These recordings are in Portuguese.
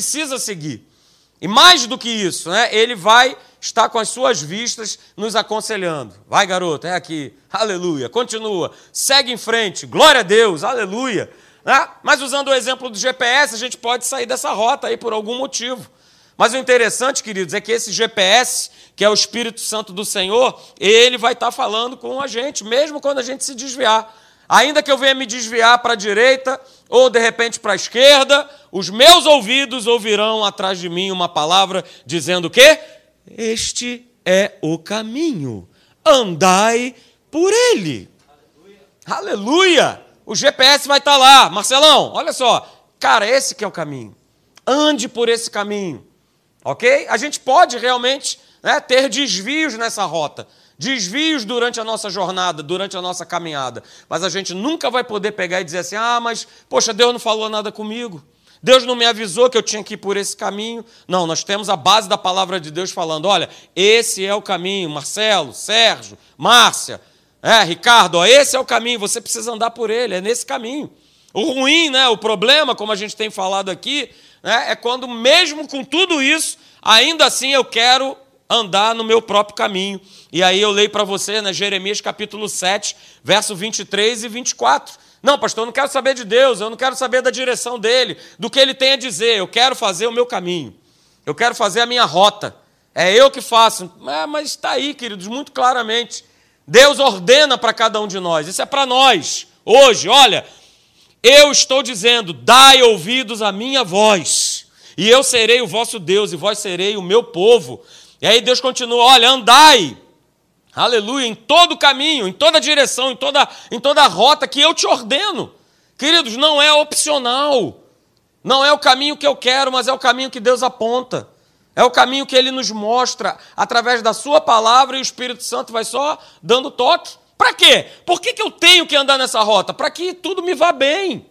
precisa seguir. E mais do que isso, né, ele vai estar com as suas vistas nos aconselhando. Vai, garoto, é aqui. Aleluia. Continua. Segue em frente. Glória a Deus. Aleluia. Né? Mas usando o exemplo do GPS, a gente pode sair dessa rota aí por algum motivo. Mas o interessante, queridos, é que esse GPS, que é o Espírito Santo do Senhor, ele vai estar falando com a gente, mesmo quando a gente se desviar. Ainda que eu venha me desviar para a direita ou de repente para a esquerda, os meus ouvidos ouvirão atrás de mim uma palavra dizendo o quê? Este é o caminho. Andai por ele. Aleluia. Aleluia. O GPS vai estar lá. Marcelão, olha só. Cara, esse que é o caminho. Ande por esse caminho. Ok? A gente pode realmente né, ter desvios nessa rota, desvios durante a nossa jornada, durante a nossa caminhada, mas a gente nunca vai poder pegar e dizer assim: ah, mas, poxa, Deus não falou nada comigo. Deus não me avisou que eu tinha que ir por esse caminho. Não, nós temos a base da palavra de Deus falando: olha, esse é o caminho. Marcelo, Sérgio, Márcia, é, Ricardo, ó, esse é o caminho, você precisa andar por ele, é nesse caminho. O ruim, né, o problema, como a gente tem falado aqui, né, é quando, mesmo com tudo isso, ainda assim eu quero andar no meu próprio caminho. E aí eu leio para você, né, Jeremias capítulo 7, verso 23 e 24. Não, pastor, eu não quero saber de Deus, eu não quero saber da direção dele, do que ele tem a dizer, eu quero fazer o meu caminho, eu quero fazer a minha rota. É eu que faço. É, mas está aí, queridos, muito claramente. Deus ordena para cada um de nós, isso é para nós. Hoje, olha, eu estou dizendo: dai ouvidos à minha voz, e eu serei o vosso Deus, e vós serei o meu povo. E aí Deus continua: olha, andai, aleluia, em todo caminho, em toda direção, em toda, em toda rota que eu te ordeno. Queridos, não é opcional, não é o caminho que eu quero, mas é o caminho que Deus aponta. É o caminho que ele nos mostra através da sua palavra e o Espírito Santo vai só dando toque. Para quê? Por que, que eu tenho que andar nessa rota? Para que tudo me vá bem.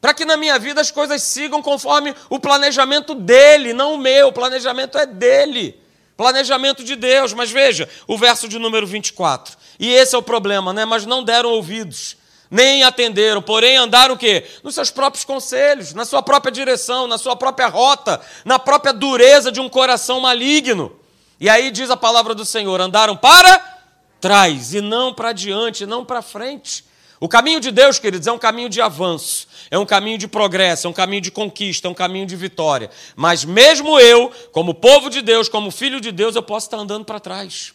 Para que na minha vida as coisas sigam conforme o planejamento dele, não o meu. O planejamento é dele. Planejamento de Deus. Mas veja, o verso de número 24. E esse é o problema, né? Mas não deram ouvidos nem atenderam, porém andaram o quê? Nos seus próprios conselhos, na sua própria direção, na sua própria rota, na própria dureza de um coração maligno. E aí diz a palavra do Senhor: andaram para trás e não para diante, não para frente. O caminho de Deus, queridos, é um caminho de avanço, é um caminho de progresso, é um caminho de conquista, é um caminho de vitória. Mas mesmo eu, como povo de Deus, como filho de Deus, eu posso estar andando para trás.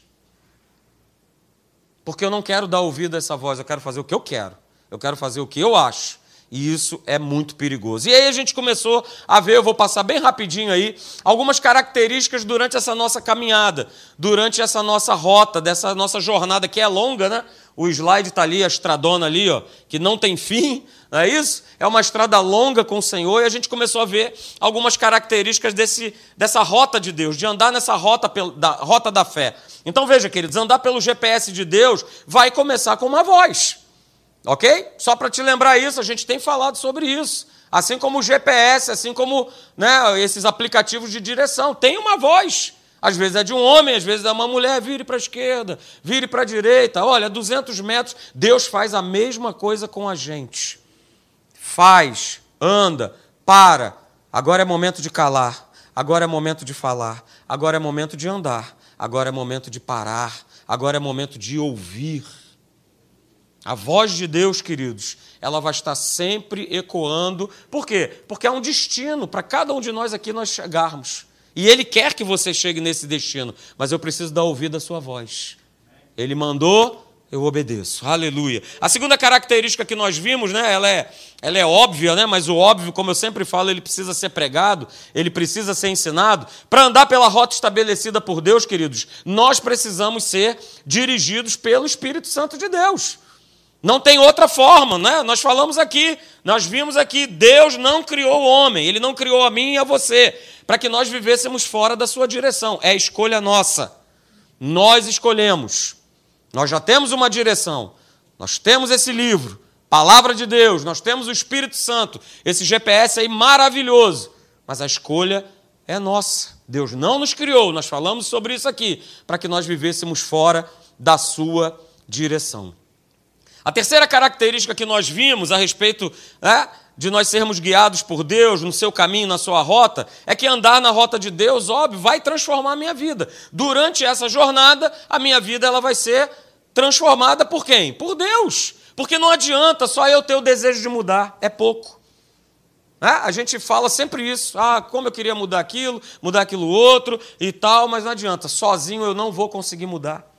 Porque eu não quero dar ouvido a essa voz, eu quero fazer o que eu quero, eu quero fazer o que eu acho. E isso é muito perigoso. E aí a gente começou a ver, eu vou passar bem rapidinho aí, algumas características durante essa nossa caminhada, durante essa nossa rota, dessa nossa jornada que é longa, né? O slide está ali, a estradona ali, ó, que não tem fim, não é isso? É uma estrada longa com o Senhor e a gente começou a ver algumas características desse, dessa rota de Deus, de andar nessa rota da, rota da fé. Então veja, queridos, andar pelo GPS de Deus vai começar com uma voz. Ok? Só para te lembrar isso, a gente tem falado sobre isso. Assim como o GPS, assim como né, esses aplicativos de direção. Tem uma voz. Às vezes é de um homem, às vezes é uma mulher. Vire para a esquerda, vire para a direita. Olha, 200 metros. Deus faz a mesma coisa com a gente. Faz, anda, para. Agora é momento de calar. Agora é momento de falar. Agora é momento de andar. Agora é momento de parar. Agora é momento de ouvir. A voz de Deus, queridos, ela vai estar sempre ecoando. Por quê? Porque é um destino para cada um de nós aqui nós chegarmos. E Ele quer que você chegue nesse destino, mas eu preciso dar ouvido à sua voz. Ele mandou, eu obedeço. Aleluia. A segunda característica que nós vimos, né, ela é, ela é óbvia, né, mas o óbvio, como eu sempre falo, ele precisa ser pregado, ele precisa ser ensinado. Para andar pela rota estabelecida por Deus, queridos, nós precisamos ser dirigidos pelo Espírito Santo de Deus. Não tem outra forma, né? Nós falamos aqui, nós vimos aqui, Deus não criou o homem, ele não criou a mim e a você, para que nós vivêssemos fora da sua direção. É escolha nossa. Nós escolhemos. Nós já temos uma direção. Nós temos esse livro, Palavra de Deus, nós temos o Espírito Santo, esse GPS aí maravilhoso. Mas a escolha é nossa. Deus não nos criou, nós falamos sobre isso aqui, para que nós vivêssemos fora da sua direção. A terceira característica que nós vimos a respeito né, de nós sermos guiados por Deus no seu caminho, na sua rota, é que andar na rota de Deus, óbvio, vai transformar a minha vida. Durante essa jornada, a minha vida ela vai ser transformada por quem? Por Deus. Porque não adianta só eu ter o desejo de mudar, é pouco. É? A gente fala sempre isso, ah, como eu queria mudar aquilo, mudar aquilo outro e tal, mas não adianta, sozinho eu não vou conseguir mudar.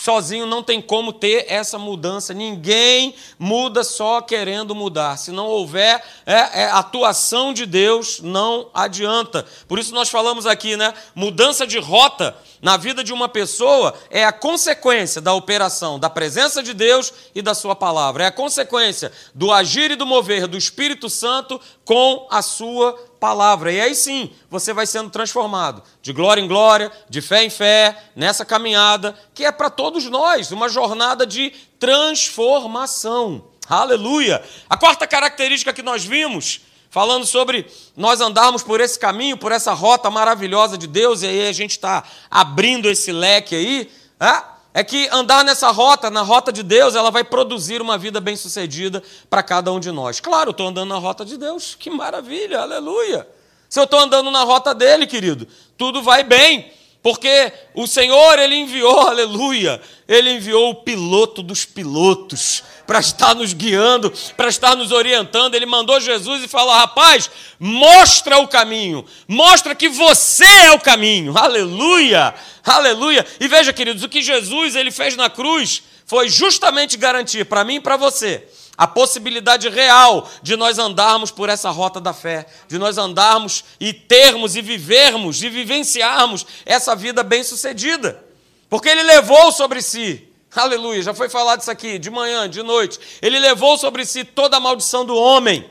Sozinho não tem como ter essa mudança. Ninguém muda só querendo mudar. Se não houver é, é, atuação de Deus, não adianta. Por isso nós falamos aqui, né? Mudança de rota na vida de uma pessoa é a consequência da operação da presença de Deus e da Sua palavra. É a consequência do agir e do mover do Espírito Santo com a Sua palavra. E aí sim, você vai sendo transformado de glória em glória, de fé em fé, nessa caminhada que é para todos nós, uma jornada de transformação. Aleluia! A quarta característica que nós vimos falando sobre nós andarmos por esse caminho, por essa rota maravilhosa de Deus, e aí a gente está abrindo esse leque aí, é, é que andar nessa rota, na rota de Deus, ela vai produzir uma vida bem-sucedida para cada um de nós. Claro, estou andando na rota de Deus, que maravilha, aleluia. Se eu estou andando na rota dele, querido, tudo vai bem. Porque o Senhor, Ele enviou, aleluia, Ele enviou o piloto dos pilotos para estar nos guiando, para estar nos orientando. Ele mandou Jesus e falou: rapaz, mostra o caminho, mostra que você é o caminho, aleluia, aleluia. E veja, queridos, o que Jesus ele fez na cruz foi justamente garantir para mim e para você a possibilidade real de nós andarmos por essa rota da fé, de nós andarmos e termos e vivermos e vivenciarmos essa vida bem-sucedida. Porque ele levou sobre si, aleluia, já foi falado isso aqui, de manhã, de noite, ele levou sobre si toda a maldição do homem,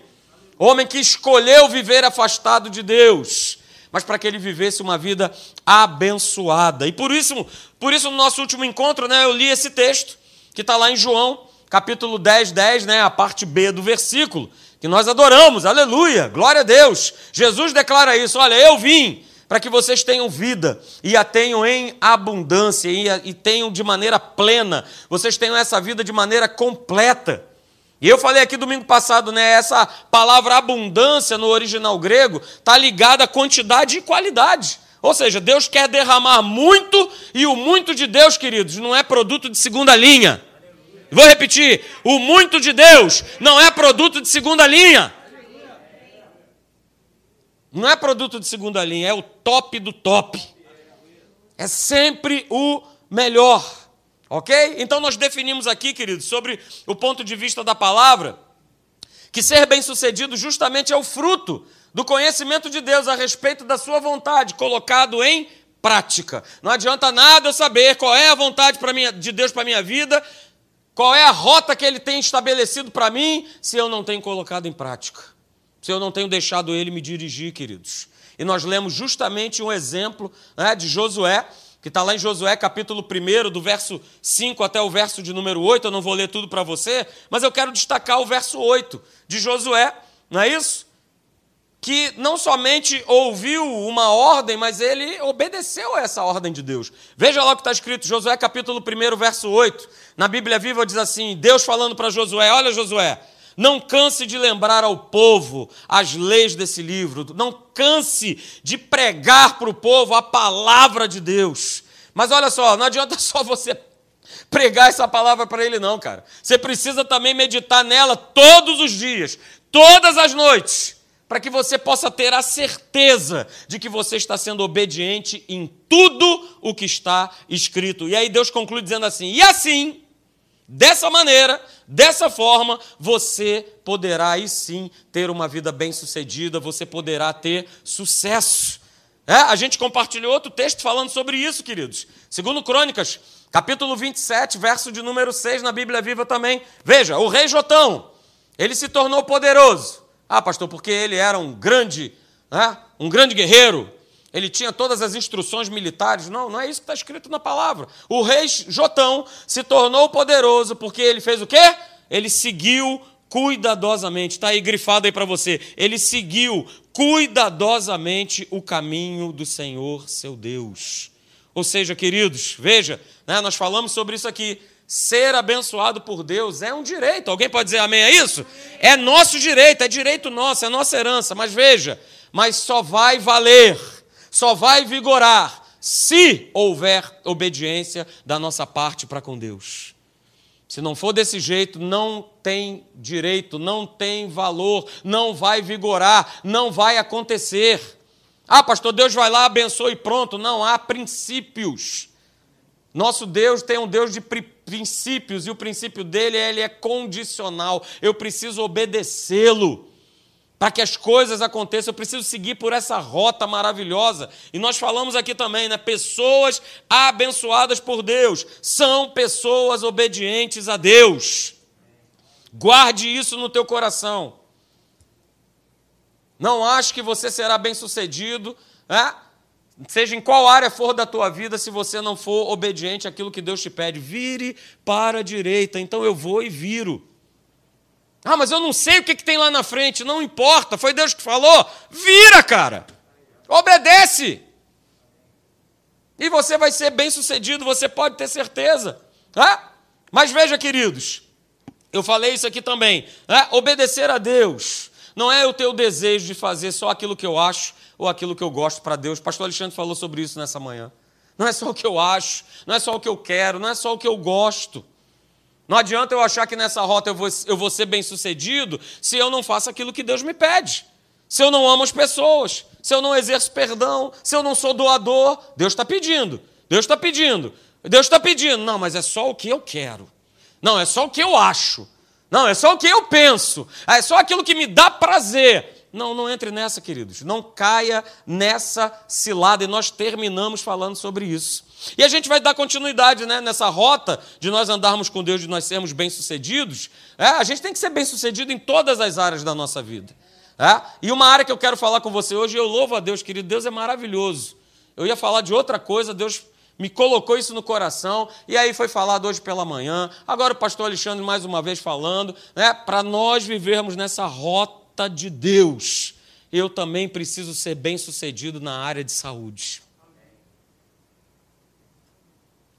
homem que escolheu viver afastado de Deus mas para que ele vivesse uma vida abençoada. E por isso, por isso no nosso último encontro, né, eu li esse texto que está lá em João, capítulo 10, 10, né, a parte B do versículo, que nós adoramos, aleluia, glória a Deus. Jesus declara isso: olha, eu vim para que vocês tenham vida e a tenham em abundância e, a, e tenham de maneira plena, vocês tenham essa vida de maneira completa. E eu falei aqui domingo passado, né? Essa palavra abundância no original grego está ligada a quantidade e qualidade. Ou seja, Deus quer derramar muito e o muito de Deus, queridos, não é produto de segunda linha. Vou repetir: o muito de Deus não é produto de segunda linha. Não é produto de segunda linha, é o top do top. É sempre o melhor. Ok? Então nós definimos aqui, queridos, sobre o ponto de vista da palavra, que ser bem-sucedido justamente é o fruto do conhecimento de Deus a respeito da sua vontade, colocado em prática. Não adianta nada eu saber qual é a vontade minha, de Deus para a minha vida qual é a rota que ele tem estabelecido para mim se eu não tenho colocado em prática? Se eu não tenho deixado ele me dirigir, queridos. E nós lemos justamente um exemplo né, de Josué, que está lá em Josué, capítulo 1, do verso 5 até o verso de número 8. Eu não vou ler tudo para você, mas eu quero destacar o verso 8 de Josué, não é isso? Que não somente ouviu uma ordem, mas ele obedeceu a essa ordem de Deus. Veja lá o que está escrito, Josué capítulo 1, verso 8. Na Bíblia Viva diz assim: Deus falando para Josué: Olha, Josué, não canse de lembrar ao povo as leis desse livro, não canse de pregar para o povo a palavra de Deus. Mas olha só, não adianta só você pregar essa palavra para ele, não, cara. Você precisa também meditar nela todos os dias, todas as noites para que você possa ter a certeza de que você está sendo obediente em tudo o que está escrito. E aí Deus conclui dizendo assim: e assim, dessa maneira, dessa forma, você poderá aí sim ter uma vida bem-sucedida, você poderá ter sucesso. É, a gente compartilhou outro texto falando sobre isso, queridos. Segundo Crônicas, capítulo 27, verso de número 6 na Bíblia Viva também. Veja, o rei Jotão, ele se tornou poderoso. Ah, pastor, porque ele era um grande, né, um grande guerreiro, ele tinha todas as instruções militares. Não, não é isso que está escrito na palavra. O rei Jotão se tornou poderoso porque ele fez o quê? Ele seguiu cuidadosamente. Está aí grifado aí para você. Ele seguiu cuidadosamente o caminho do Senhor, seu Deus. Ou seja, queridos, veja, né, nós falamos sobre isso aqui. Ser abençoado por Deus é um direito. Alguém pode dizer amém a isso? É nosso direito, é direito nosso, é nossa herança. Mas veja, mas só vai valer, só vai vigorar se houver obediência da nossa parte para com Deus. Se não for desse jeito, não tem direito, não tem valor, não vai vigorar, não vai acontecer. Ah, pastor, Deus vai lá, abençoa e pronto. Não, há princípios. Nosso Deus tem um Deus de princípios e o princípio dele ele é condicional. Eu preciso obedecê-lo. Para que as coisas aconteçam, eu preciso seguir por essa rota maravilhosa. E nós falamos aqui também, né? Pessoas abençoadas por Deus são pessoas obedientes a Deus. Guarde isso no teu coração. Não ache que você será bem-sucedido, né? Seja em qual área for da tua vida, se você não for obediente àquilo que Deus te pede, vire para a direita. Então eu vou e viro. Ah, mas eu não sei o que, que tem lá na frente. Não importa, foi Deus que falou. Vira, cara. Obedece. E você vai ser bem sucedido, você pode ter certeza. Ah? Mas veja, queridos, eu falei isso aqui também. Obedecer a Deus não é o teu desejo de fazer só aquilo que eu acho ou aquilo que eu gosto para Deus. Pastor Alexandre falou sobre isso nessa manhã. Não é só o que eu acho, não é só o que eu quero, não é só o que eu gosto. Não adianta eu achar que nessa rota eu vou, eu vou ser bem sucedido se eu não faço aquilo que Deus me pede. Se eu não amo as pessoas, se eu não exerço perdão, se eu não sou doador, Deus está pedindo. Deus está pedindo. Deus está pedindo. Não, mas é só o que eu quero. Não, é só o que eu acho. Não, é só o que eu penso. É só aquilo que me dá prazer. Não, não entre nessa, queridos. Não caia nessa cilada. E nós terminamos falando sobre isso. E a gente vai dar continuidade né, nessa rota de nós andarmos com Deus, de nós sermos bem-sucedidos. É, a gente tem que ser bem-sucedido em todas as áreas da nossa vida. É? E uma área que eu quero falar com você hoje, eu louvo a Deus, querido. Deus é maravilhoso. Eu ia falar de outra coisa, Deus me colocou isso no coração, e aí foi falado hoje pela manhã. Agora o pastor Alexandre mais uma vez falando, né, para nós vivermos nessa rota de Deus. Eu também preciso ser bem-sucedido na área de saúde.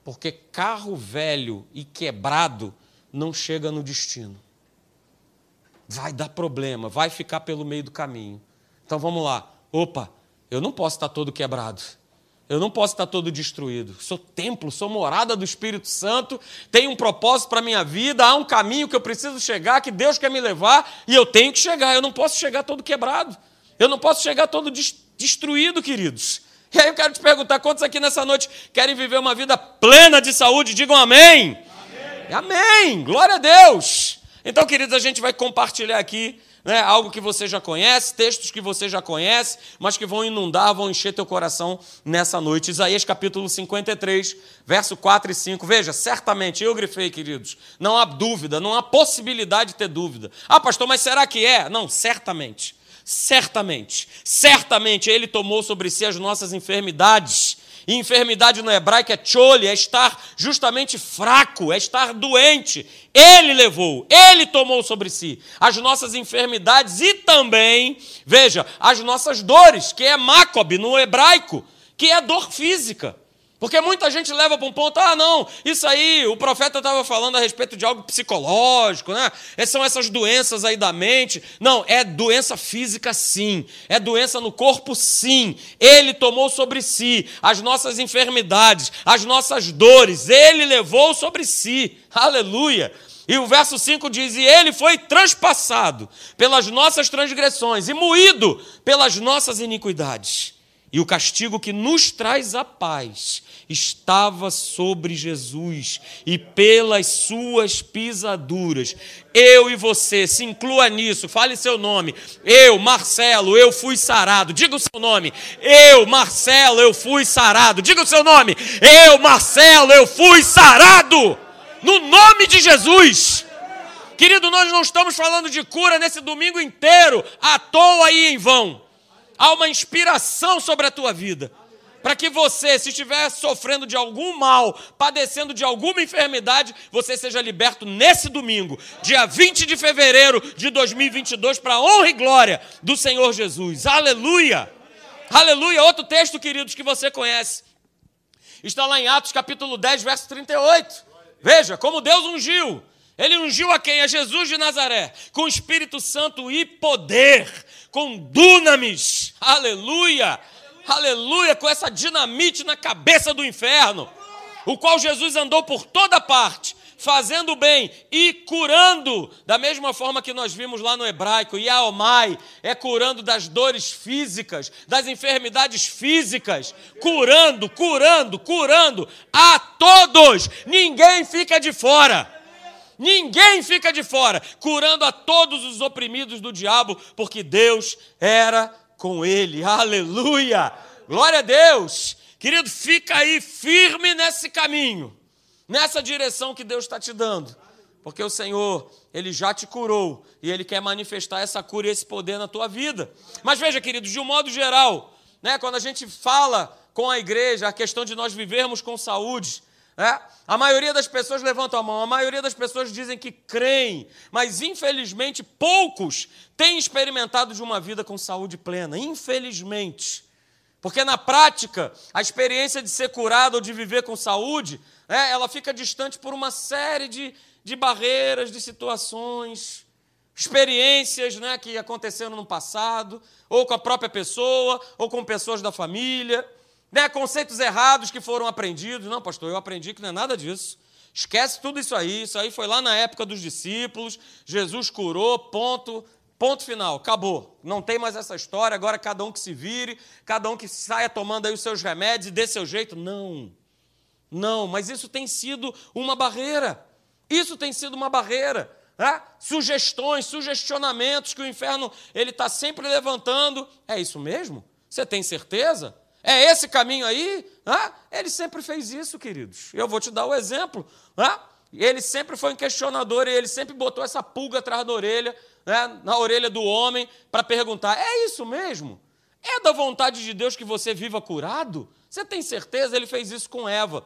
Porque carro velho e quebrado não chega no destino. Vai dar problema, vai ficar pelo meio do caminho. Então vamos lá. Opa, eu não posso estar todo quebrado. Eu não posso estar todo destruído. Sou templo, sou morada do Espírito Santo, tenho um propósito para a minha vida, há um caminho que eu preciso chegar, que Deus quer me levar, e eu tenho que chegar. Eu não posso chegar todo quebrado. Eu não posso chegar todo destruído, queridos. E aí eu quero te perguntar: quantos aqui nessa noite querem viver uma vida plena de saúde? Digam amém. Amém. amém. Glória a Deus. Então, queridos, a gente vai compartilhar aqui né, algo que você já conhece, textos que você já conhece, mas que vão inundar, vão encher teu coração nessa noite. Isaías capítulo 53, verso 4 e 5. Veja, certamente, eu grifei, queridos, não há dúvida, não há possibilidade de ter dúvida. Ah, pastor, mas será que é? Não, certamente. Certamente, certamente Ele tomou sobre si as nossas enfermidades e enfermidade no hebraico é chole, é estar justamente fraco, é estar doente. Ele levou, ele tomou sobre si as nossas enfermidades e também, veja, as nossas dores, que é macob no hebraico, que é dor física. Porque muita gente leva para um ponto, ah, não, isso aí, o profeta estava falando a respeito de algo psicológico, né? São essas doenças aí da mente. Não, é doença física sim, é doença no corpo sim. Ele tomou sobre si as nossas enfermidades, as nossas dores, ele levou sobre si. Aleluia. E o verso 5 diz: E ele foi transpassado pelas nossas transgressões e moído pelas nossas iniquidades. E o castigo que nos traz a paz estava sobre Jesus, e pelas suas pisaduras, eu e você, se inclua nisso, fale seu nome. Eu, Marcelo, eu fui sarado. Diga o seu nome. Eu, Marcelo, eu fui sarado. Diga o seu nome. Eu, Marcelo, eu fui sarado. No nome de Jesus. Querido, nós não estamos falando de cura nesse domingo inteiro, à toa e em vão há uma inspiração sobre a tua vida. Para que você, se estiver sofrendo de algum mal, padecendo de alguma enfermidade, você seja liberto nesse domingo, dia 20 de fevereiro de 2022, para a honra e glória do Senhor Jesus. Aleluia! Aleluia! Outro texto, queridos, que você conhece. Está lá em Atos capítulo 10, verso 38. Veja como Deus ungiu. Ele ungiu a quem? A Jesus de Nazaré, com Espírito Santo e poder, com dunamis. Aleluia! Aleluia! Com essa dinamite na cabeça do inferno, o qual Jesus andou por toda parte, fazendo bem e curando, da mesma forma que nós vimos lá no hebraico, Yaomai é curando das dores físicas, das enfermidades físicas, curando, curando, curando a todos, ninguém fica de fora. Ninguém fica de fora, curando a todos os oprimidos do diabo, porque Deus era com ele. Aleluia! Glória a Deus! Querido, fica aí firme nesse caminho nessa direção que Deus está te dando. Porque o Senhor, Ele já te curou e Ele quer manifestar essa cura e esse poder na tua vida. Mas veja, queridos, de um modo geral, né, quando a gente fala com a igreja, a questão de nós vivermos com saúde, né, a maioria das pessoas levanta a mão, a maioria das pessoas dizem que creem, mas infelizmente poucos têm experimentado de uma vida com saúde plena. Infelizmente. Porque na prática, a experiência de ser curado ou de viver com saúde, é, ela fica distante por uma série de, de barreiras, de situações, experiências né, que aconteceram no passado, ou com a própria pessoa, ou com pessoas da família, né, conceitos errados que foram aprendidos. Não, pastor, eu aprendi que não é nada disso. Esquece tudo isso aí, isso aí foi lá na época dos discípulos, Jesus curou, ponto. Ponto final, acabou. Não tem mais essa história, agora cada um que se vire, cada um que saia tomando aí os seus remédios e dê seu jeito. Não. Não, mas isso tem sido uma barreira. Isso tem sido uma barreira. Né? Sugestões, sugestionamentos que o inferno ele está sempre levantando. É isso mesmo? Você tem certeza? É esse caminho aí? Ele sempre fez isso, queridos. Eu vou te dar o exemplo. Ele sempre foi um questionador e ele sempre botou essa pulga atrás da orelha né, na orelha do homem para perguntar: é isso mesmo? É da vontade de Deus que você viva curado? Você tem certeza? Ele fez isso com Eva.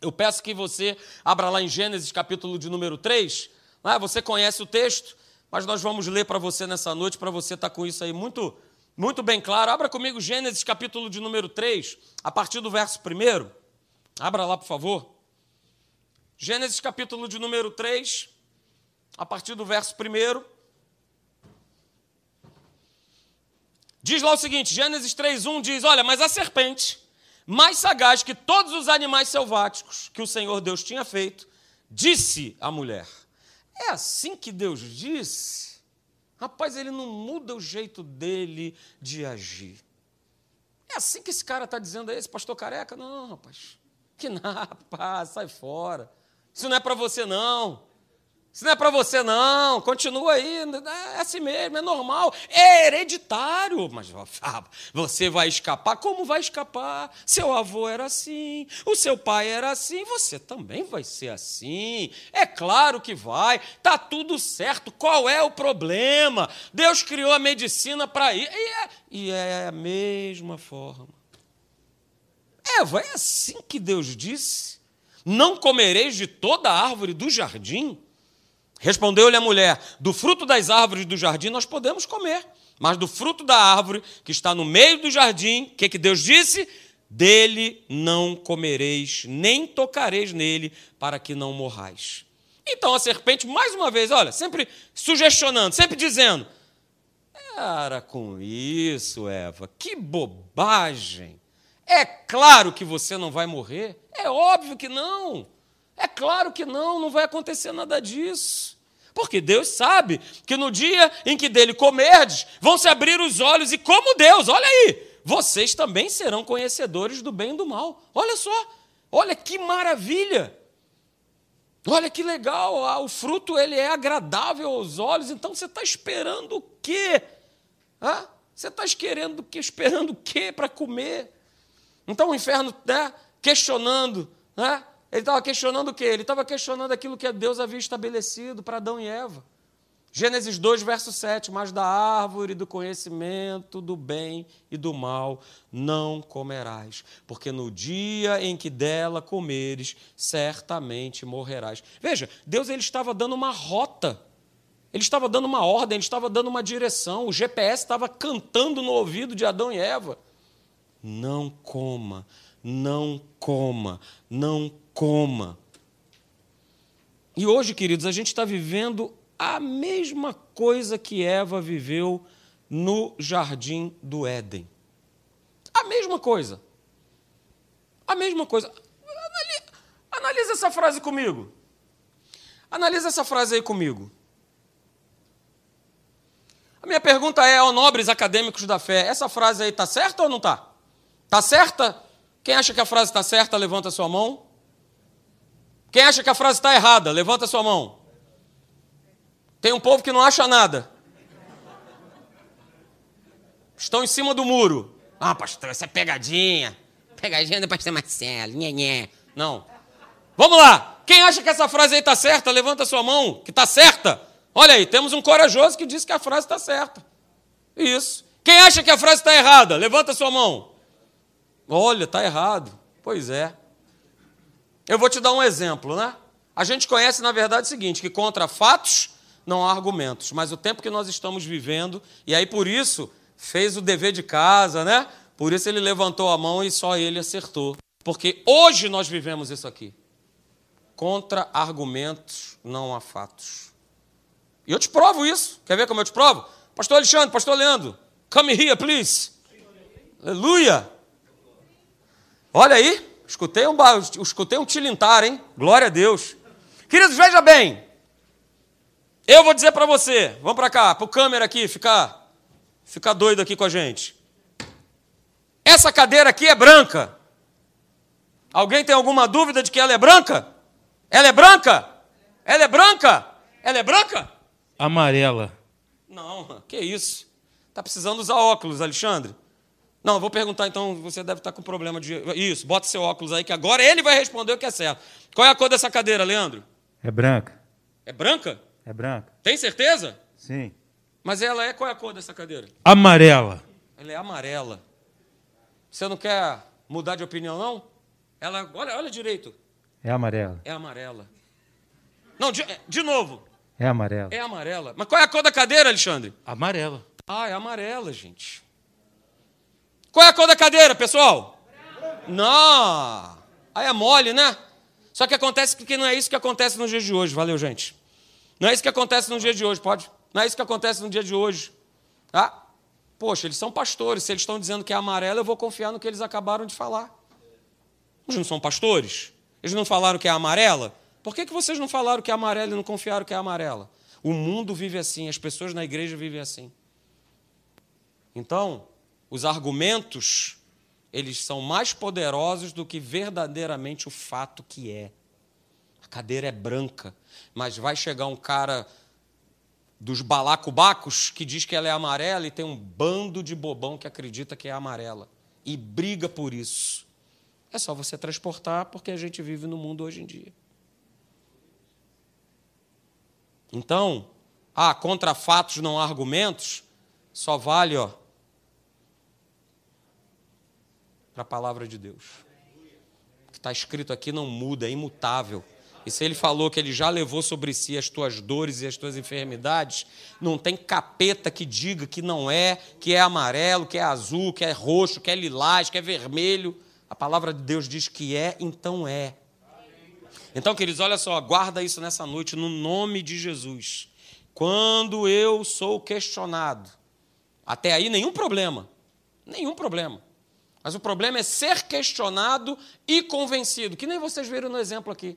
Eu peço que você abra lá em Gênesis, capítulo de número 3. Né, você conhece o texto, mas nós vamos ler para você nessa noite, para você estar tá com isso aí muito, muito bem claro. Abra comigo Gênesis, capítulo de número 3, a partir do verso 1. Abra lá, por favor. Gênesis, capítulo de número 3, a partir do verso 1. Diz lá o seguinte, Gênesis 3:1 diz: "Olha, mas a serpente, mais sagaz que todos os animais selváticos que o Senhor Deus tinha feito, disse à mulher: É assim que Deus disse? Rapaz, ele não muda o jeito dele de agir. É assim que esse cara está dizendo aí, esse pastor careca? Não, rapaz. Que nada, rapaz, sai fora. Isso não é para você, não. Isso não é para você, não. Continua aí. É assim mesmo, é normal. É hereditário. Mas ah, você vai escapar? Como vai escapar? Seu avô era assim, o seu pai era assim, você também vai ser assim. É claro que vai. Tá tudo certo. Qual é o problema? Deus criou a medicina para ir. E é, e é a mesma forma. Eva, é assim que Deus disse: Não comereis de toda árvore do jardim? Respondeu-lhe a mulher: Do fruto das árvores do jardim nós podemos comer, mas do fruto da árvore que está no meio do jardim, o que, que Deus disse? Dele não comereis, nem tocareis nele, para que não morrais. Então a serpente, mais uma vez, olha, sempre sugestionando, sempre dizendo: Para com isso, Eva, que bobagem. É claro que você não vai morrer, é óbvio que não. É claro que não, não vai acontecer nada disso. Porque Deus sabe que no dia em que dele comerdes, vão se abrir os olhos e, como Deus, olha aí, vocês também serão conhecedores do bem e do mal. Olha só, olha que maravilha. Olha que legal, o fruto ele é agradável aos olhos, então você está esperando o quê? Ah, você está querendo esperando o quê para comer? Então o inferno está questionando, né? Ele estava questionando o quê? Ele estava questionando aquilo que Deus havia estabelecido para Adão e Eva. Gênesis 2, verso 7, mas da árvore do conhecimento do bem e do mal não comerás, porque no dia em que dela comeres, certamente morrerás. Veja, Deus ele estava dando uma rota, ele estava dando uma ordem, ele estava dando uma direção, o GPS estava cantando no ouvido de Adão e Eva. Não coma, não coma, não coma. E hoje, queridos, a gente está vivendo a mesma coisa que Eva viveu no jardim do Éden. A mesma coisa. A mesma coisa. Analisa essa frase comigo. Analisa essa frase aí comigo. A minha pergunta é, ó nobres acadêmicos da fé, essa frase aí está certa ou não está? Está certa? Quem acha que a frase está certa, levanta sua mão. Quem acha que a frase está errada, levanta sua mão. Tem um povo que não acha nada. Estão em cima do muro. Ah, pastor, essa é pegadinha. Pegadinha do pastor Marcelo. Nhê, nhê. Não. Vamos lá. Quem acha que essa frase aí está certa, levanta sua mão, que está certa. Olha aí, temos um corajoso que diz que a frase está certa. Isso. Quem acha que a frase está errada? Levanta sua mão. Olha, está errado. Pois é. Eu vou te dar um exemplo, né? A gente conhece, na verdade, o seguinte: que contra fatos não há argumentos. Mas o tempo que nós estamos vivendo, e aí por isso fez o dever de casa, né? Por isso ele levantou a mão e só ele acertou. Porque hoje nós vivemos isso aqui. Contra argumentos não há fatos. E eu te provo isso. Quer ver como eu te provo? Pastor Alexandre, Pastor Leandro, come here, please. Aleluia. Olha aí, escutei um, escutei um tilintar, hein? Glória a Deus. Queridos, veja bem. Eu vou dizer para você, vamos para cá, para o câmera aqui, ficar, ficar doido aqui com a gente. Essa cadeira aqui é branca. Alguém tem alguma dúvida de que ela é branca? Ela é branca? Ela é branca? Ela é branca? Amarela. Não, que isso. Está precisando usar óculos, Alexandre? Não, vou perguntar então, você deve estar com problema de. Isso, bota seu óculos aí, que agora ele vai responder o que é certo. Qual é a cor dessa cadeira, Leandro? É branca. É branca? É branca. Tem certeza? Sim. Mas ela é. Qual é a cor dessa cadeira? Amarela. Ela é amarela. Você não quer mudar de opinião, não? Ela. Olha, olha direito. É amarela. É amarela. Não, de, de novo. É amarela. É amarela. Mas qual é a cor da cadeira, Alexandre? Amarela. Ah, é amarela, gente. Qual é a cor da cadeira, pessoal? Não. Aí é mole, né? Só que acontece que não é isso que acontece no dia de hoje. Valeu, gente. Não é isso que acontece no dia de hoje, pode? Não é isso que acontece no dia de hoje. Ah, poxa, eles são pastores. Se eles estão dizendo que é amarela, eu vou confiar no que eles acabaram de falar. Eles não são pastores? Eles não falaram que é amarela? Por que, que vocês não falaram que é amarela e não confiaram que é amarela? O mundo vive assim, as pessoas na igreja vivem assim. Então, os argumentos, eles são mais poderosos do que verdadeiramente o fato que é. A cadeira é branca, mas vai chegar um cara dos balacubacos que diz que ela é amarela e tem um bando de bobão que acredita que é amarela e briga por isso. É só você transportar porque a gente vive no mundo hoje em dia. Então, ah, contra fatos não há argumentos, só vale, ó, para a palavra de Deus. O que está escrito aqui não muda, é imutável. E se ele falou que ele já levou sobre si as tuas dores e as tuas enfermidades, não tem capeta que diga que não é, que é amarelo, que é azul, que é roxo, que é lilás, que é vermelho. A palavra de Deus diz que é, então é. Então, queridos, olha só, guarda isso nessa noite, no nome de Jesus. Quando eu sou questionado, até aí nenhum problema, nenhum problema. Mas o problema é ser questionado e convencido, que nem vocês viram no exemplo aqui.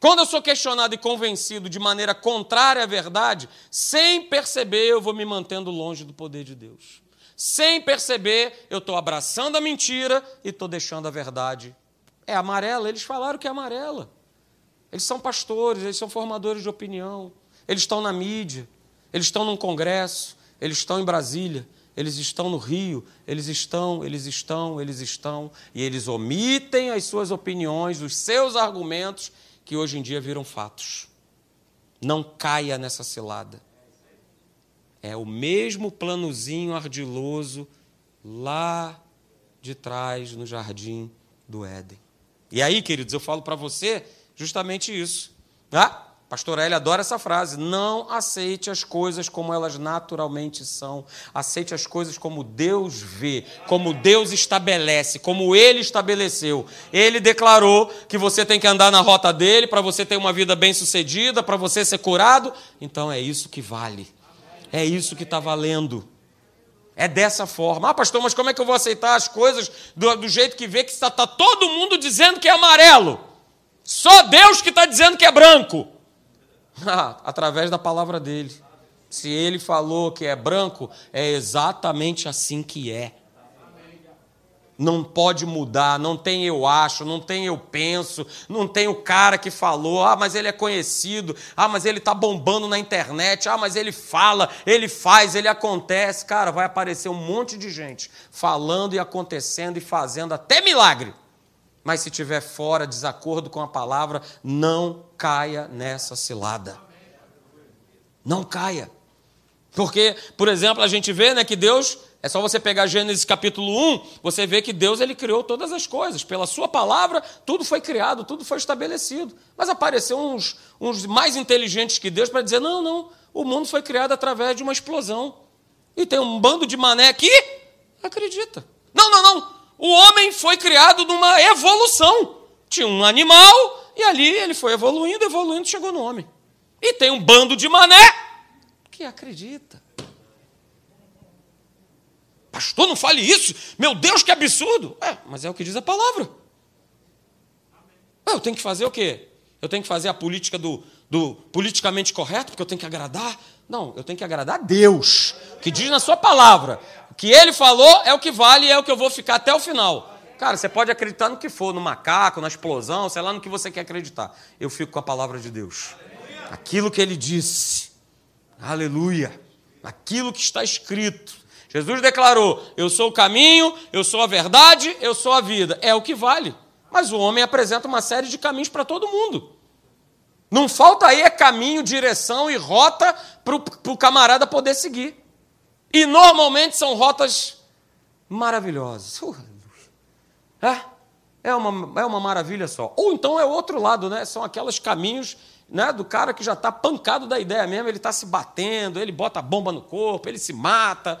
Quando eu sou questionado e convencido de maneira contrária à verdade, sem perceber, eu vou me mantendo longe do poder de Deus. Sem perceber, eu estou abraçando a mentira e estou deixando a verdade é amarela, eles falaram que é amarela. Eles são pastores, eles são formadores de opinião, eles estão na mídia, eles estão num congresso, eles estão em Brasília, eles estão no Rio, eles estão, eles estão, eles estão, e eles omitem as suas opiniões, os seus argumentos, que hoje em dia viram fatos. Não caia nessa cilada. É o mesmo planozinho ardiloso lá de trás no jardim do Éden. E aí, queridos, eu falo para você justamente isso. Tá? Pastor Eli adora essa frase. Não aceite as coisas como elas naturalmente são. Aceite as coisas como Deus vê, como Deus estabelece, como Ele estabeleceu. Ele declarou que você tem que andar na rota dele para você ter uma vida bem-sucedida, para você ser curado. Então é isso que vale. É isso que está valendo. É dessa forma. Ah, pastor, mas como é que eu vou aceitar as coisas do, do jeito que vê que está tá todo mundo dizendo que é amarelo? Só Deus que está dizendo que é branco. Ah, através da palavra dele. Se ele falou que é branco, é exatamente assim que é. Não pode mudar, não tem eu acho, não tem eu penso, não tem o cara que falou, ah, mas ele é conhecido, ah, mas ele está bombando na internet, ah, mas ele fala, ele faz, ele acontece. Cara, vai aparecer um monte de gente falando e acontecendo e fazendo até milagre. Mas se tiver fora, desacordo com a palavra, não caia nessa cilada. Não caia. Porque, por exemplo, a gente vê né, que Deus, é só você pegar Gênesis capítulo 1, você vê que Deus ele criou todas as coisas. Pela sua palavra, tudo foi criado, tudo foi estabelecido. Mas apareceu uns, uns mais inteligentes que Deus para dizer: não, não, o mundo foi criado através de uma explosão. E tem um bando de mané aqui, acredita. Não, não, não. O homem foi criado numa evolução. Tinha um animal e ali ele foi evoluindo, evoluindo, chegou no homem. E tem um bando de mané que acredita. Pastor, não fale isso. Meu Deus, que absurdo. É, mas é o que diz a palavra. Eu tenho que fazer o quê? Eu tenho que fazer a política do, do politicamente correto, porque eu tenho que agradar. Não, eu tenho que agradar a Deus, que diz na sua palavra. O que ele falou é o que vale e é o que eu vou ficar até o final. Cara, você pode acreditar no que for, no macaco, na explosão, sei lá no que você quer acreditar. Eu fico com a palavra de Deus. Aquilo que ele disse. Aleluia. Aquilo que está escrito. Jesus declarou: Eu sou o caminho, eu sou a verdade, eu sou a vida. É o que vale. Mas o homem apresenta uma série de caminhos para todo mundo. Não falta aí é caminho, direção e rota para o camarada poder seguir. E normalmente são rotas maravilhosas. É, é, uma, é uma maravilha só. Ou então é o outro lado, né? São aqueles caminhos né, do cara que já está pancado da ideia mesmo, ele está se batendo, ele bota a bomba no corpo, ele se mata.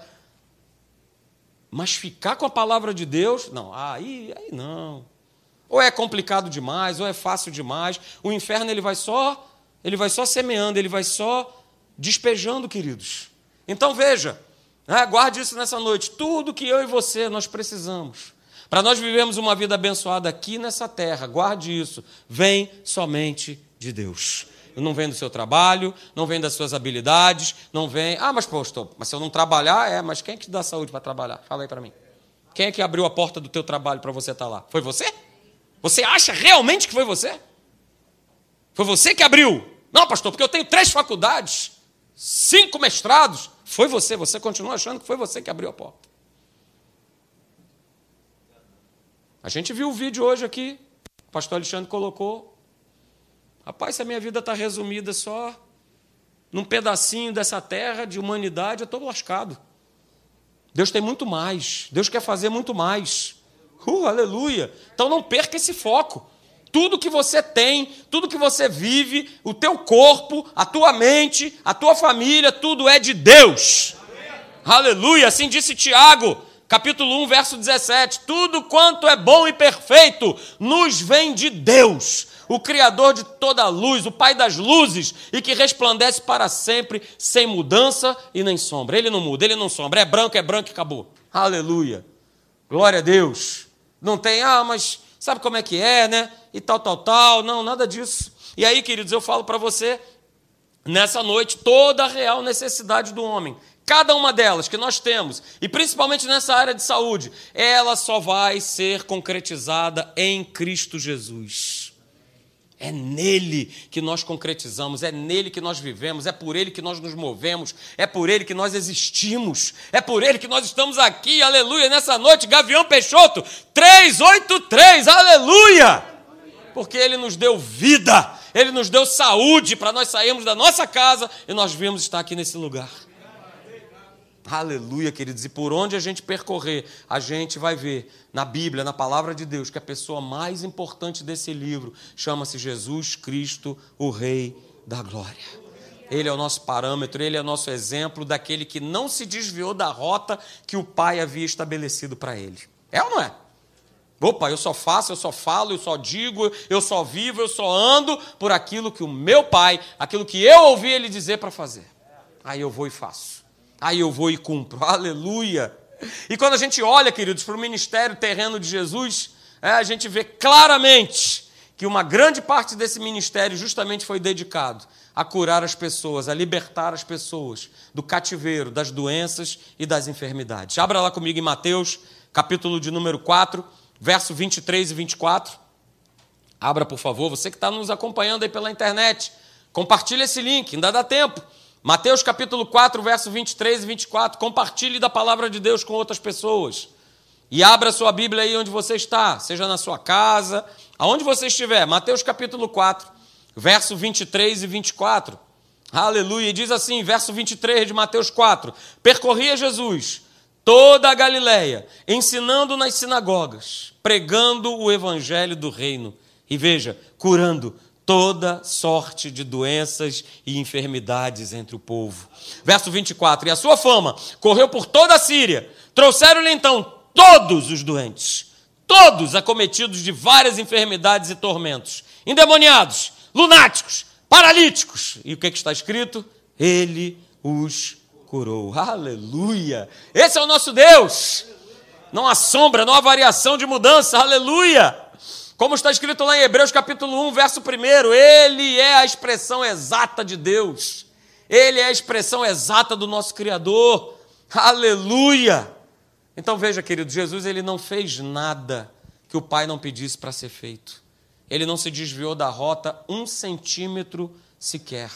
Mas ficar com a palavra de Deus, não, aí, aí não. Ou é complicado demais, ou é fácil demais. O inferno ele vai só, ele vai só semeando, ele vai só despejando, queridos. Então veja, né? Guarde isso nessa noite. Tudo que eu e você nós precisamos para nós vivermos uma vida abençoada aqui nessa terra, guarde isso. Vem somente de Deus. Não vem do seu trabalho, não vem das suas habilidades, não vem. Ah, mas pastor, mas se eu não trabalhar, é, mas quem é que te dá saúde para trabalhar? Fala aí para mim. Quem é que abriu a porta do teu trabalho para você estar tá lá? Foi você? Você acha realmente que foi você? Foi você que abriu? Não, pastor, porque eu tenho três faculdades, cinco mestrados, foi você, você continua achando que foi você que abriu a porta. A gente viu o vídeo hoje aqui, o pastor Alexandre colocou. Rapaz, se a minha vida está resumida só num pedacinho dessa terra de humanidade, eu estou lascado. Deus tem muito mais. Deus quer fazer muito mais. Uh, aleluia. Então não perca esse foco tudo que você tem, tudo que você vive, o teu corpo, a tua mente, a tua família, tudo é de Deus. Aleluia, assim disse Tiago, capítulo 1, verso 17: Tudo quanto é bom e perfeito nos vem de Deus, o Criador de toda a luz, o Pai das luzes, e que resplandece para sempre, sem mudança e nem sombra. Ele não muda, ele não sombra, é branco, é branco e acabou. Aleluia, glória a Deus. Não tem, ah, mas sabe como é que é, né? E tal, tal, tal. Não, nada disso. E aí, queridos, eu falo para você, nessa noite, toda a real necessidade do homem. Cada uma delas que nós temos, e principalmente nessa área de saúde, ela só vai ser concretizada em Cristo Jesus. É nele que nós concretizamos, é nele que nós vivemos, é por ele que nós nos movemos, é por ele que nós existimos, é por ele que nós estamos aqui, aleluia, nessa noite, Gavião Peixoto, 383, aleluia! Porque ele nos deu vida, ele nos deu saúde para nós sairmos da nossa casa e nós viemos estar aqui nesse lugar. Aleluia, queridos. E por onde a gente percorrer, a gente vai ver na Bíblia, na palavra de Deus, que a pessoa mais importante desse livro chama-se Jesus Cristo, o Rei da glória. Ele é o nosso parâmetro, ele é o nosso exemplo daquele que não se desviou da rota que o Pai havia estabelecido para ele. É ou não é? Opa, eu só faço, eu só falo, eu só digo, eu só vivo, eu só ando por aquilo que o meu pai, aquilo que eu ouvi ele dizer para fazer. Aí eu vou e faço. Aí eu vou e cumpro. Aleluia. E quando a gente olha, queridos, para o ministério terreno de Jesus, é, a gente vê claramente que uma grande parte desse ministério justamente foi dedicado a curar as pessoas, a libertar as pessoas do cativeiro, das doenças e das enfermidades. Abra lá comigo em Mateus, capítulo de número 4 verso 23 e 24. Abra, por favor, você que está nos acompanhando aí pela internet, compartilhe esse link, ainda dá tempo. Mateus capítulo 4, verso 23 e 24. Compartilhe da palavra de Deus com outras pessoas. E abra sua Bíblia aí onde você está, seja na sua casa, aonde você estiver. Mateus capítulo 4, verso 23 e 24. Aleluia. E diz assim, verso 23 de Mateus 4: Percorria Jesus toda a Galiléia, ensinando nas sinagogas, pregando o evangelho do reino. E veja, curando toda sorte de doenças e enfermidades entre o povo. Verso 24: E a sua fama correu por toda a Síria. Trouxeram-lhe então todos os doentes, todos acometidos de várias enfermidades e tormentos, endemoniados, lunáticos, paralíticos. E o que, é que está escrito? Ele os curou. Aleluia! Esse é o nosso Deus. Não há sombra, não há variação de mudança. Aleluia! Como está escrito lá em Hebreus capítulo 1, verso 1, ele é a expressão exata de Deus. Ele é a expressão exata do nosso Criador. Aleluia! Então veja, querido, Jesus ele não fez nada que o Pai não pedisse para ser feito. Ele não se desviou da rota um centímetro sequer.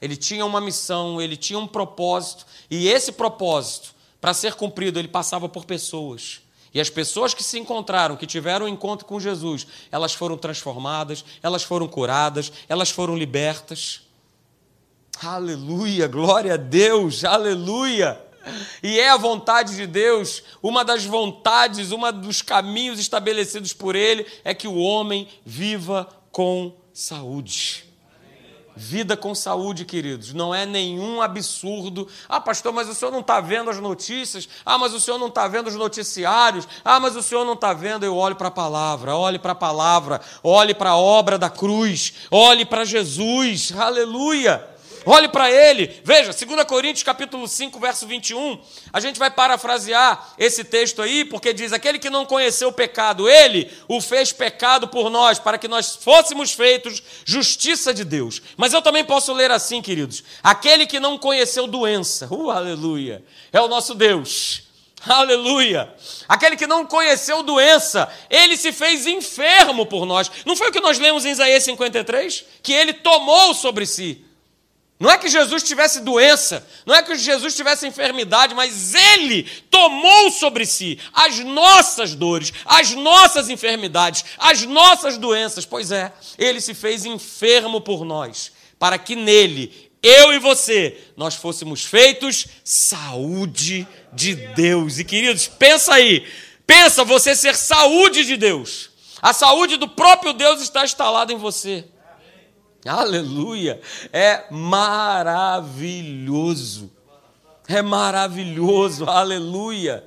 Ele tinha uma missão, ele tinha um propósito, e esse propósito, para ser cumprido, ele passava por pessoas. E as pessoas que se encontraram, que tiveram um encontro com Jesus, elas foram transformadas, elas foram curadas, elas foram libertas. Aleluia, glória a Deus, aleluia. E é a vontade de Deus, uma das vontades, uma dos caminhos estabelecidos por Ele é que o homem viva com saúde. Vida com saúde, queridos, não é nenhum absurdo. Ah, pastor, mas o senhor não está vendo as notícias? Ah, mas o senhor não está vendo os noticiários? Ah, mas o senhor não está vendo? Eu olho para a palavra, olhe para a palavra, olhe para a obra da cruz, olhe para Jesus, aleluia. Olhe para ele. Veja, 2 Coríntios capítulo 5, verso 21. A gente vai parafrasear esse texto aí, porque diz: "Aquele que não conheceu o pecado, ele o fez pecado por nós, para que nós fôssemos feitos justiça de Deus". Mas eu também posso ler assim, queridos: "Aquele que não conheceu doença". Uh, aleluia. É o nosso Deus. Aleluia! Aquele que não conheceu doença, ele se fez enfermo por nós. Não foi o que nós lemos em Isaías 53? Que ele tomou sobre si. Não é que Jesus tivesse doença, não é que Jesus tivesse enfermidade, mas ele tomou sobre si as nossas dores, as nossas enfermidades, as nossas doenças. Pois é, ele se fez enfermo por nós, para que nele, eu e você, nós fôssemos feitos saúde de Deus. E queridos, pensa aí, pensa você ser saúde de Deus. A saúde do próprio Deus está instalada em você. Aleluia! É maravilhoso. É maravilhoso. Aleluia!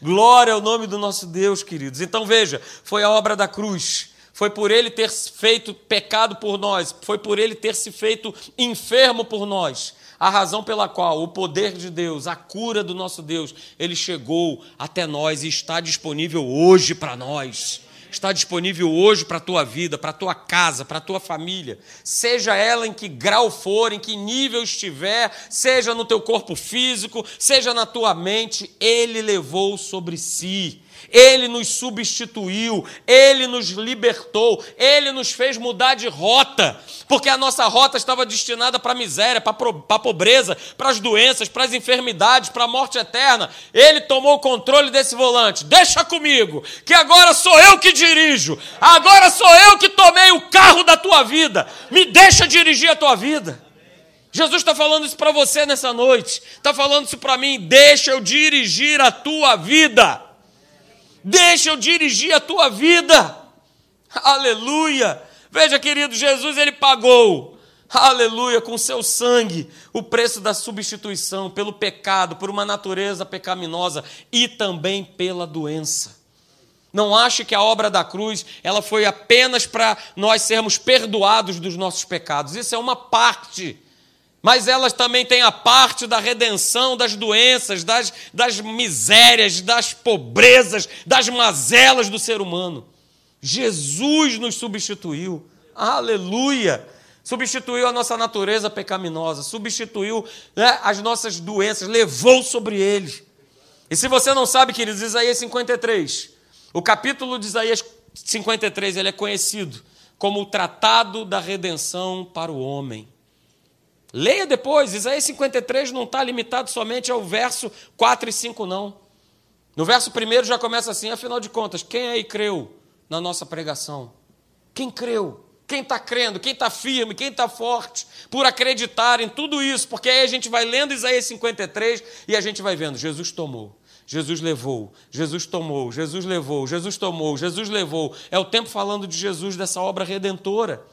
Glória ao nome do nosso Deus, queridos. Então veja, foi a obra da cruz. Foi por ele ter feito pecado por nós, foi por ele ter se feito enfermo por nós. A razão pela qual o poder de Deus, a cura do nosso Deus, ele chegou até nós e está disponível hoje para nós está disponível hoje para a tua vida, para a tua casa, para a tua família, seja ela em que grau for, em que nível estiver, seja no teu corpo físico, seja na tua mente, Ele levou sobre si. Ele nos substituiu, Ele nos libertou, Ele nos fez mudar de rota, porque a nossa rota estava destinada para a miséria, para a pobreza, para as doenças, para as enfermidades, para a morte eterna. Ele tomou o controle desse volante. Deixa comigo, que agora sou eu que dirijo, agora sou eu que tomei o carro da tua vida. Me deixa dirigir a tua vida. Jesus está falando isso para você nessa noite, está falando isso para mim. Deixa eu dirigir a tua vida. Deixa eu dirigir a tua vida. Aleluia. Veja, querido, Jesus ele pagou. aleluia, com seu sangue, o preço da substituição pelo pecado, por uma natureza pecaminosa e também pela doença. Não ache que a obra da cruz ela foi apenas para nós sermos perdoados dos nossos pecados. Isso é uma parte. Mas elas também têm a parte da redenção das doenças, das, das misérias, das pobrezas, das mazelas do ser humano. Jesus nos substituiu. Aleluia! Substituiu a nossa natureza pecaminosa, substituiu né, as nossas doenças, levou sobre eles. E se você não sabe, queridos, Isaías 53, o capítulo de Isaías 53 ele é conhecido como o tratado da redenção para o homem. Leia depois, Isaías 53 não está limitado somente ao verso 4 e 5, não. No verso 1 já começa assim: afinal de contas, quem aí creu na nossa pregação? Quem creu? Quem está crendo, quem está firme, quem está forte, por acreditar em tudo isso, porque aí a gente vai lendo Isaías 53 e a gente vai vendo: Jesus tomou, Jesus levou, Jesus tomou, Jesus levou, Jesus tomou, Jesus levou. É o tempo falando de Jesus, dessa obra redentora,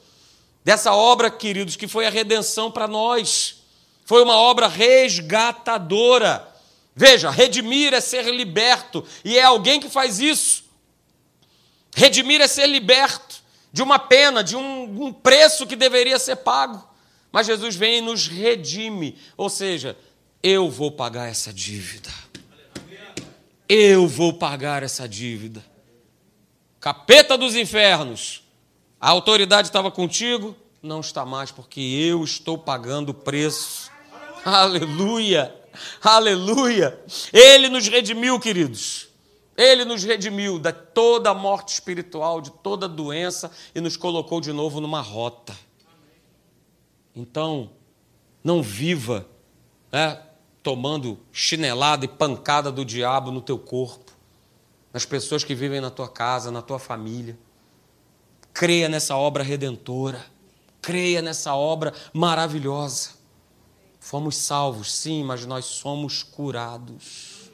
dessa obra, queridos, que foi a redenção para nós, foi uma obra resgatadora. Veja, redimir é ser liberto, e é alguém que faz isso. Redimir é ser liberto de uma pena, de um, um preço que deveria ser pago. Mas Jesus vem e nos redime, ou seja, eu vou pagar essa dívida. Eu vou pagar essa dívida. Capeta dos infernos, a autoridade estava contigo, não está mais, porque eu estou pagando o preço. Aleluia, aleluia. Ele nos redimiu, queridos. Ele nos redimiu de toda a morte espiritual, de toda doença e nos colocou de novo numa rota. Então, não viva né, tomando chinelada e pancada do diabo no teu corpo, nas pessoas que vivem na tua casa, na tua família. Creia nessa obra redentora, creia nessa obra maravilhosa. Fomos salvos, sim, mas nós somos curados.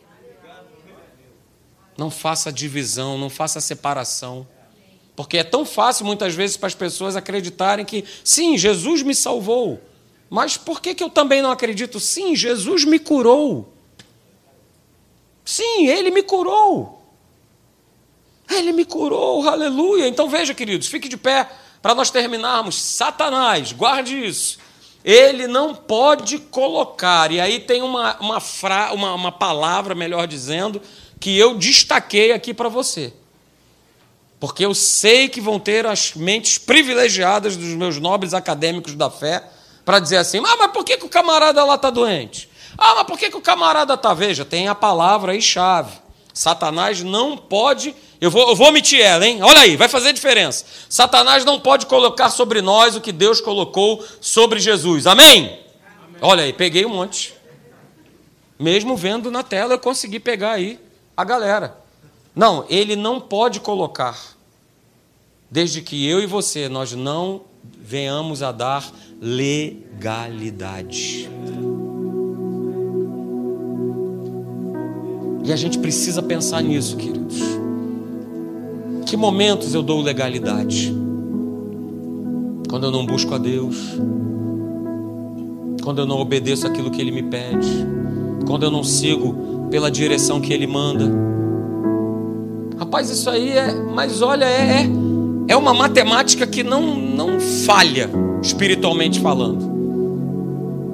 Não faça divisão, não faça separação. Porque é tão fácil muitas vezes para as pessoas acreditarem que, sim, Jesus me salvou. Mas por que, que eu também não acredito? Sim, Jesus me curou. Sim, ele me curou. Ele me curou, aleluia. Então veja, queridos, fique de pé para nós terminarmos. Satanás, guarde isso. Ele não pode colocar, e aí tem uma, uma, fra, uma, uma palavra, melhor dizendo, que eu destaquei aqui para você. Porque eu sei que vão ter as mentes privilegiadas dos meus nobres acadêmicos da fé para dizer assim: ah, mas por que, que o camarada lá está doente? Ah, mas por que, que o camarada está? Veja, tem a palavra aí chave. Satanás não pode. Eu vou, eu vou omitir ela, hein? Olha aí, vai fazer diferença. Satanás não pode colocar sobre nós o que Deus colocou sobre Jesus. Amém? Amém. Olha aí, peguei um monte. Mesmo vendo na tela, eu consegui pegar aí a galera. Não, ele não pode colocar, desde que eu e você nós não venhamos a dar legalidade. E a gente precisa pensar nisso, queridos. Que momentos eu dou legalidade? Quando eu não busco a Deus, quando eu não obedeço aquilo que Ele me pede, quando eu não sigo pela direção que Ele manda. Rapaz, isso aí é. Mas olha, é, é, é uma matemática que não, não falha, espiritualmente falando.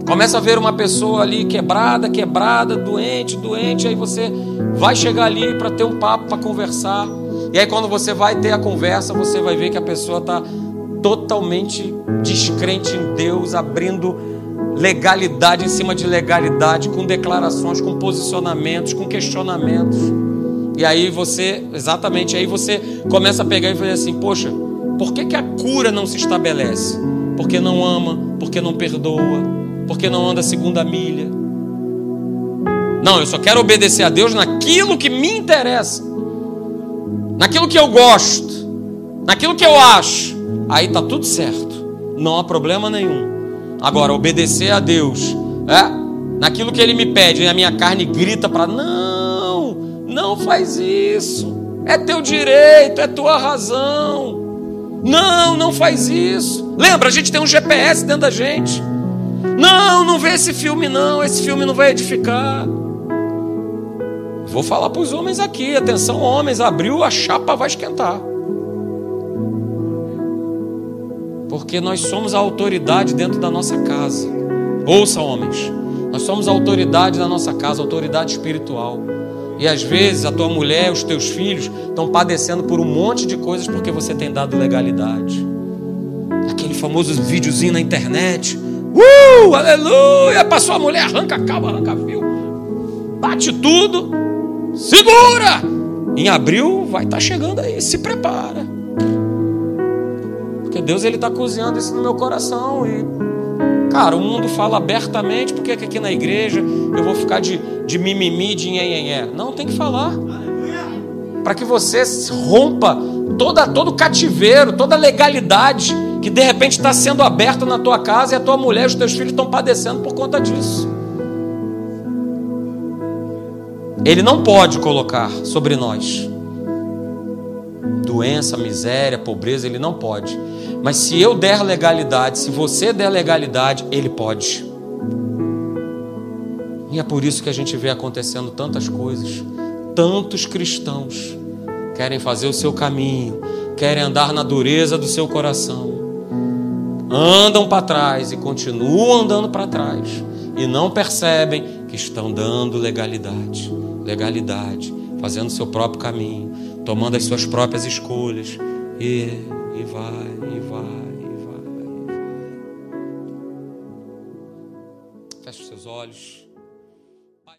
Começa a ver uma pessoa ali quebrada, quebrada, doente, doente, aí você vai chegar ali para ter um papo, para conversar. E aí, quando você vai ter a conversa, você vai ver que a pessoa está totalmente descrente em Deus, abrindo legalidade em cima de legalidade, com declarações, com posicionamentos, com questionamentos. E aí você, exatamente, aí você começa a pegar e fazer assim: poxa, por que, que a cura não se estabelece? Porque não ama, porque não perdoa, porque não anda segunda milha. Não, eu só quero obedecer a Deus naquilo que me interessa, naquilo que eu gosto, naquilo que eu acho. Aí tá tudo certo, não há problema nenhum. Agora, obedecer a Deus, é? naquilo que Ele me pede, a minha carne grita para não, não faz isso, é teu direito, é tua razão. Não, não faz isso. Lembra, a gente tem um GPS dentro da gente. Não, não vê esse filme não, esse filme não vai edificar. Vou falar para os homens aqui, atenção homens, abriu a chapa vai esquentar. Porque nós somos a autoridade dentro da nossa casa. Ouça, homens, nós somos a autoridade da nossa casa, autoridade espiritual. E às vezes a tua mulher, os teus filhos estão padecendo por um monte de coisas porque você tem dado legalidade. Aquele famoso videozinho na internet. Uh, aleluia! Passou a mulher, arranca cabo, arranca fio, bate tudo, segura! Em abril vai estar tá chegando aí, se prepara. Porque Deus ele está cozinhando isso no meu coração e Cara, o mundo fala abertamente, por que aqui na igreja eu vou ficar de, de mimimi, de nhenhenhé? Não, tem que falar. Para que você rompa toda, todo cativeiro, toda legalidade que de repente está sendo aberta na tua casa e a tua mulher e os teus filhos estão padecendo por conta disso. Ele não pode colocar sobre nós doença, miséria, pobreza, ele não pode. Mas se eu der legalidade, se você der legalidade, ele pode. E é por isso que a gente vê acontecendo tantas coisas. Tantos cristãos querem fazer o seu caminho, querem andar na dureza do seu coração. Andam para trás e continuam andando para trás e não percebem que estão dando legalidade, legalidade, fazendo seu próprio caminho, tomando as suas próprias escolhas e, e vai. olhos.